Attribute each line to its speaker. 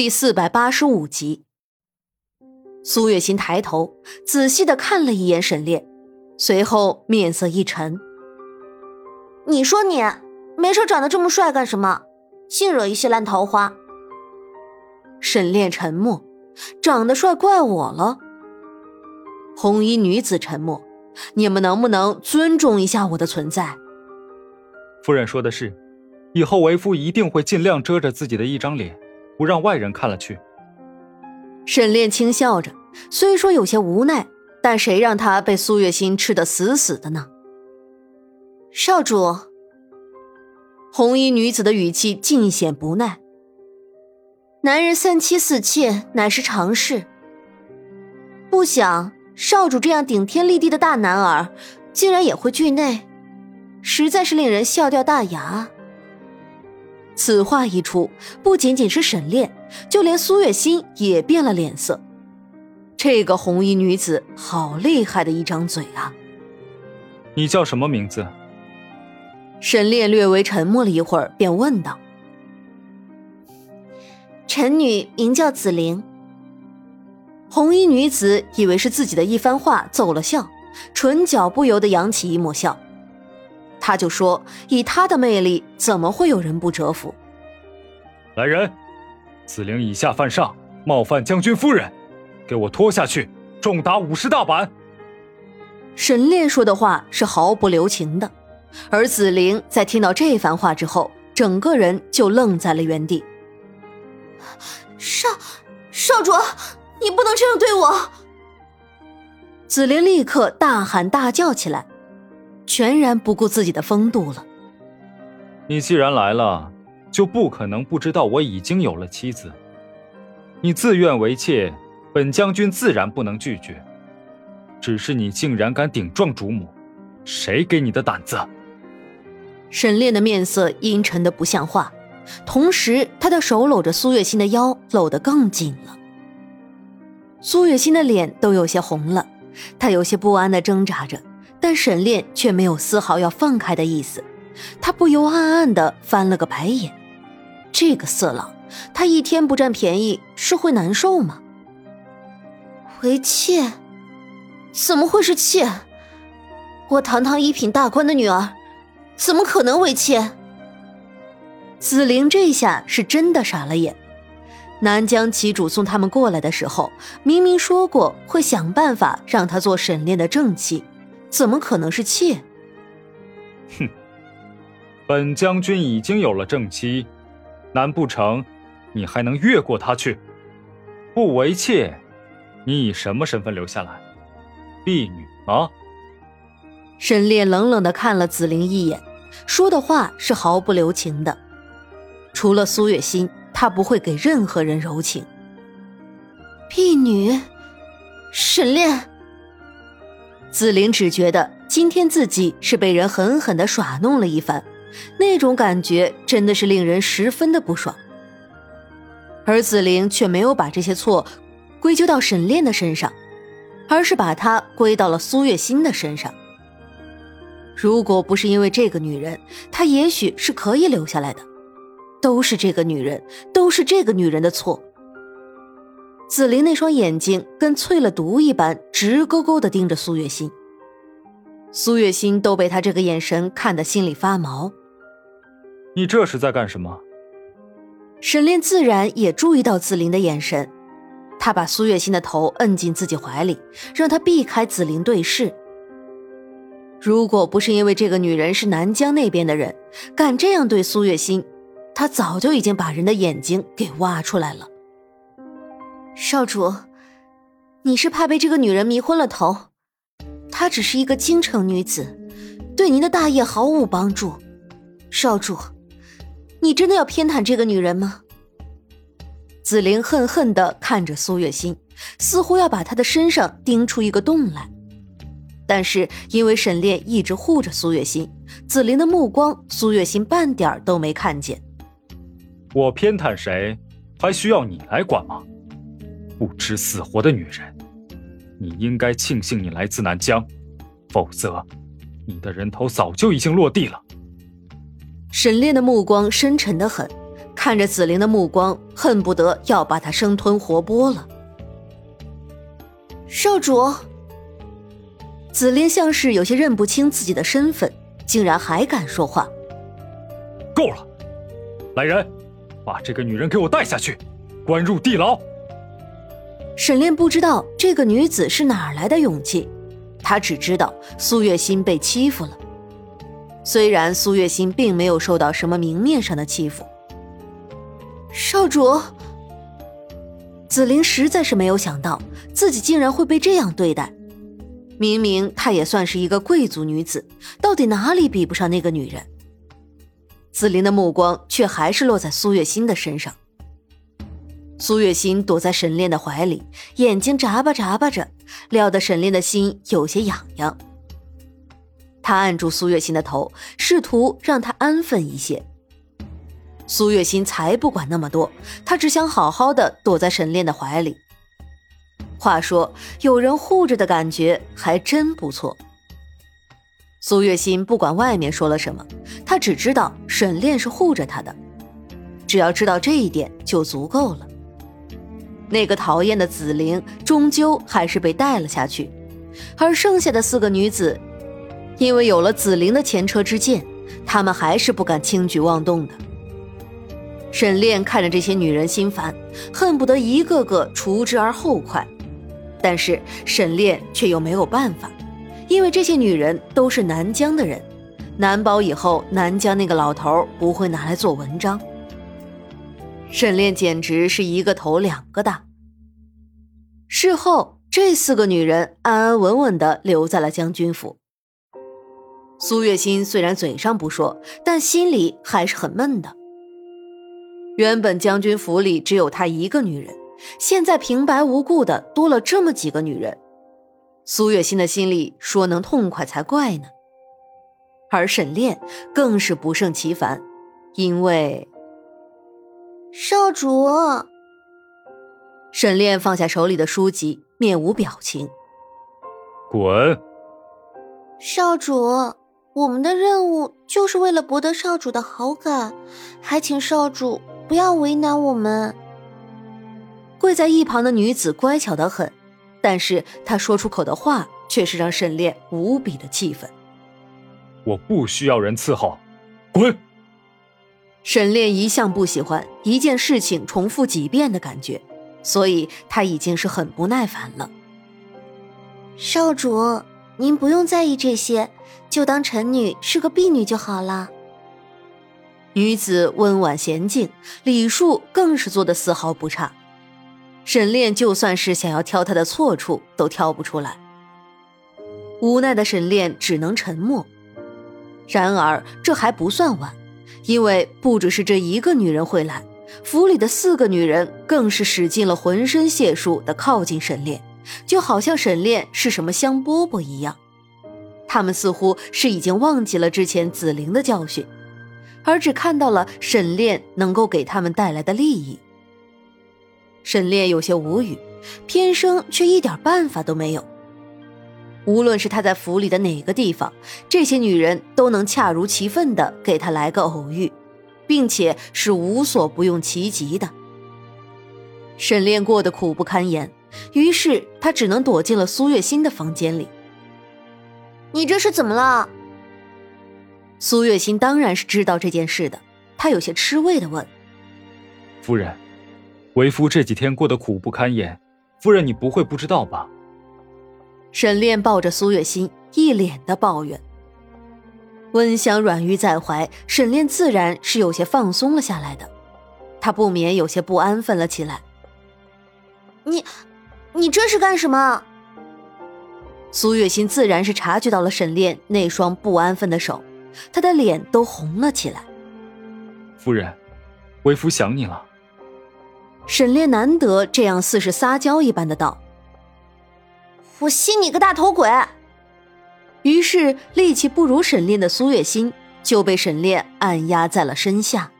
Speaker 1: 第四百八十五集。苏月心抬头仔细的看了一眼沈炼，随后面色一沉：“
Speaker 2: 你说你没事长得这么帅干什么？净惹一些烂桃花。”
Speaker 1: 沈炼沉默：“长得帅怪我了？”红衣女子沉默：“你们能不能尊重一下我的存在？”
Speaker 3: 夫人说的是，以后为夫一定会尽量遮着自己的一张脸，不让外人看了去。
Speaker 1: 沈炼轻笑着，虽说有些无奈，但谁让他被苏月心吃得死死的呢？
Speaker 2: 少主，
Speaker 1: 红衣女子的语气尽显不耐。
Speaker 2: 男人三妻四妾乃是常事，不想少主这样顶天立地的大男儿，竟然也会惧内，实在是令人笑掉大牙。
Speaker 1: 此话一出，不仅仅是沈炼，就连苏月心也变了脸色。这个红衣女子好厉害的一张嘴啊！
Speaker 3: 你叫什么名字？
Speaker 1: 沈炼略微沉默了一会儿，便问道：“
Speaker 2: 臣女名叫紫菱。”
Speaker 1: 红衣女子以为是自己的一番话奏了效，唇角不由得扬起一抹笑。他就说：“以他的魅力，怎么会有人不折服？”
Speaker 3: 来人，紫菱以下犯上，冒犯将军夫人，给我拖下去，重打五十大板。
Speaker 1: 沈烈说的话是毫不留情的，而紫菱在听到这番话之后，整个人就愣在了原地。
Speaker 2: 少少主，你不能这样对我！
Speaker 1: 紫菱立刻大喊大叫起来。全然不顾自己的风度了。
Speaker 3: 你既然来了，就不可能不知道我已经有了妻子。你自愿为妾，本将军自然不能拒绝。只是你竟然敢顶撞主母，谁给你的胆子？
Speaker 1: 沈炼的面色阴沉的不像话，同时他的手搂着苏月心的腰，搂得更紧了。苏月心的脸都有些红了，她有些不安的挣扎着。但沈炼却没有丝毫要放开的意思，他不由暗暗的翻了个白眼。这个色狼，他一天不占便宜是会难受吗？
Speaker 2: 为妾？怎么会是妾？我堂堂一品大官的女儿，怎么可能为妾？
Speaker 1: 紫菱这下是真的傻了眼。南疆旗主送他们过来的时候，明明说过会想办法让他做沈炼的正妻。怎么可能是妾？
Speaker 3: 哼！本将军已经有了正妻，难不成你还能越过他去？不为妾，你以什么身份留下来？婢女吗！
Speaker 1: 沈烈冷冷的看了紫菱一眼，说的话是毫不留情的。除了苏月心，他不会给任何人柔情。
Speaker 2: 婢女，沈炼。
Speaker 1: 紫菱只觉得今天自己是被人狠狠的耍弄了一番，那种感觉真的是令人十分的不爽。而紫菱却没有把这些错归咎到沈炼的身上，而是把他归到了苏月心的身上。如果不是因为这个女人，她也许是可以留下来的。都是这个女人，都是这个女人的错。紫菱那双眼睛跟淬了毒一般，直勾勾的盯着苏月心。苏月心都被他这个眼神看得心里发毛。
Speaker 3: 你这是在干什么？
Speaker 1: 沈炼自然也注意到紫菱的眼神，他把苏月心的头摁进自己怀里，让她避开紫菱对视。如果不是因为这个女人是南疆那边的人，敢这样对苏月心，他早就已经把人的眼睛给挖出来了。
Speaker 2: 少主，你是怕被这个女人迷昏了头？她只是一个京城女子，对您的大业毫无帮助。少主，你真的要偏袒这个女人吗？
Speaker 1: 紫菱恨恨地看着苏月心，似乎要把她的身上钉出一个洞来。但是因为沈炼一直护着苏月心，紫菱的目光，苏月心半点都没看见。
Speaker 3: 我偏袒谁，还需要你来管吗？不知死活的女人，你应该庆幸你来自南疆，否则，你的人头早就已经落地了。
Speaker 1: 沈炼的目光深沉的很，看着紫菱的目光恨不得要把她生吞活剥了。
Speaker 2: 少主，
Speaker 1: 紫菱像是有些认不清自己的身份，竟然还敢说话。
Speaker 3: 够了，来人，把这个女人给我带下去，关入地牢。
Speaker 1: 沈炼不知道这个女子是哪来的勇气，他只知道苏月心被欺负了。虽然苏月心并没有受到什么明面上的欺负，
Speaker 2: 少主，
Speaker 1: 紫菱实在是没有想到自己竟然会被这样对待。明明她也算是一个贵族女子，到底哪里比不上那个女人？紫菱的目光却还是落在苏月心的身上。苏月心躲在沈炼的怀里，眼睛眨巴眨巴着，撩得沈炼的心有些痒痒。他按住苏月心的头，试图让她安分一些。苏月心才不管那么多，她只想好好的躲在沈炼的怀里。话说，有人护着的感觉还真不错。苏月心不管外面说了什么，她只知道沈炼是护着她的，只要知道这一点就足够了。那个讨厌的紫菱终究还是被带了下去，而剩下的四个女子，因为有了紫菱的前车之鉴，她们还是不敢轻举妄动的。沈炼看着这些女人心烦，恨不得一个个除之而后快，但是沈炼却又没有办法，因为这些女人都是南疆的人，难保以后南疆那个老头不会拿来做文章。沈炼简直是一个头两个大。事后，这四个女人安安稳稳的留在了将军府。苏月心虽然嘴上不说，但心里还是很闷的。原本将军府里只有她一个女人，现在平白无故的多了这么几个女人，苏月心的心里说能痛快才怪呢。而沈炼更是不胜其烦，因为。
Speaker 2: 少主，
Speaker 1: 沈炼放下手里的书籍，面无表情。
Speaker 3: 滚！
Speaker 2: 少主，我们的任务就是为了博得少主的好感，还请少主不要为难我们。
Speaker 1: 跪在一旁的女子乖巧得很，但是她说出口的话却是让沈炼无比的气愤。
Speaker 3: 我不需要人伺候，滚！
Speaker 1: 沈炼一向不喜欢一件事情重复几遍的感觉，所以他已经是很不耐烦了。
Speaker 2: 少主，您不用在意这些，就当臣女是个婢女就好了。
Speaker 1: 女子温婉娴静，礼数更是做的丝毫不差。沈炼就算是想要挑她的错处，都挑不出来。无奈的沈炼只能沉默。然而这还不算晚。因为不只是这一个女人会来，府里的四个女人更是使尽了浑身解数的靠近沈炼，就好像沈炼是什么香饽饽一样。他们似乎是已经忘记了之前紫菱的教训，而只看到了沈炼能够给他们带来的利益。沈炼有些无语，偏生却一点办法都没有。无论是他在府里的哪个地方，这些女人都能恰如其分的给他来个偶遇，并且是无所不用其极的。沈炼过得苦不堪言，于是他只能躲进了苏月心的房间里。
Speaker 2: 你这是怎么了？
Speaker 1: 苏月心当然是知道这件事的，她有些吃味的问：“
Speaker 3: 夫人，为夫这几天过得苦不堪言，夫人你不会不知道吧？”
Speaker 1: 沈炼抱着苏月心，一脸的抱怨。温香软玉在怀，沈炼自然是有些放松了下来的，他不免有些不安分了起来。
Speaker 2: 你，你这是干什么？
Speaker 1: 苏月心自然是察觉到了沈炼那双不安分的手，他的脸都红了起来。
Speaker 3: 夫人，为夫想你了。
Speaker 1: 沈炼难得这样似是撒娇一般的道。
Speaker 2: 我信你个大头鬼！
Speaker 1: 于是力气不如沈炼的苏月心就被沈炼按压在了身下。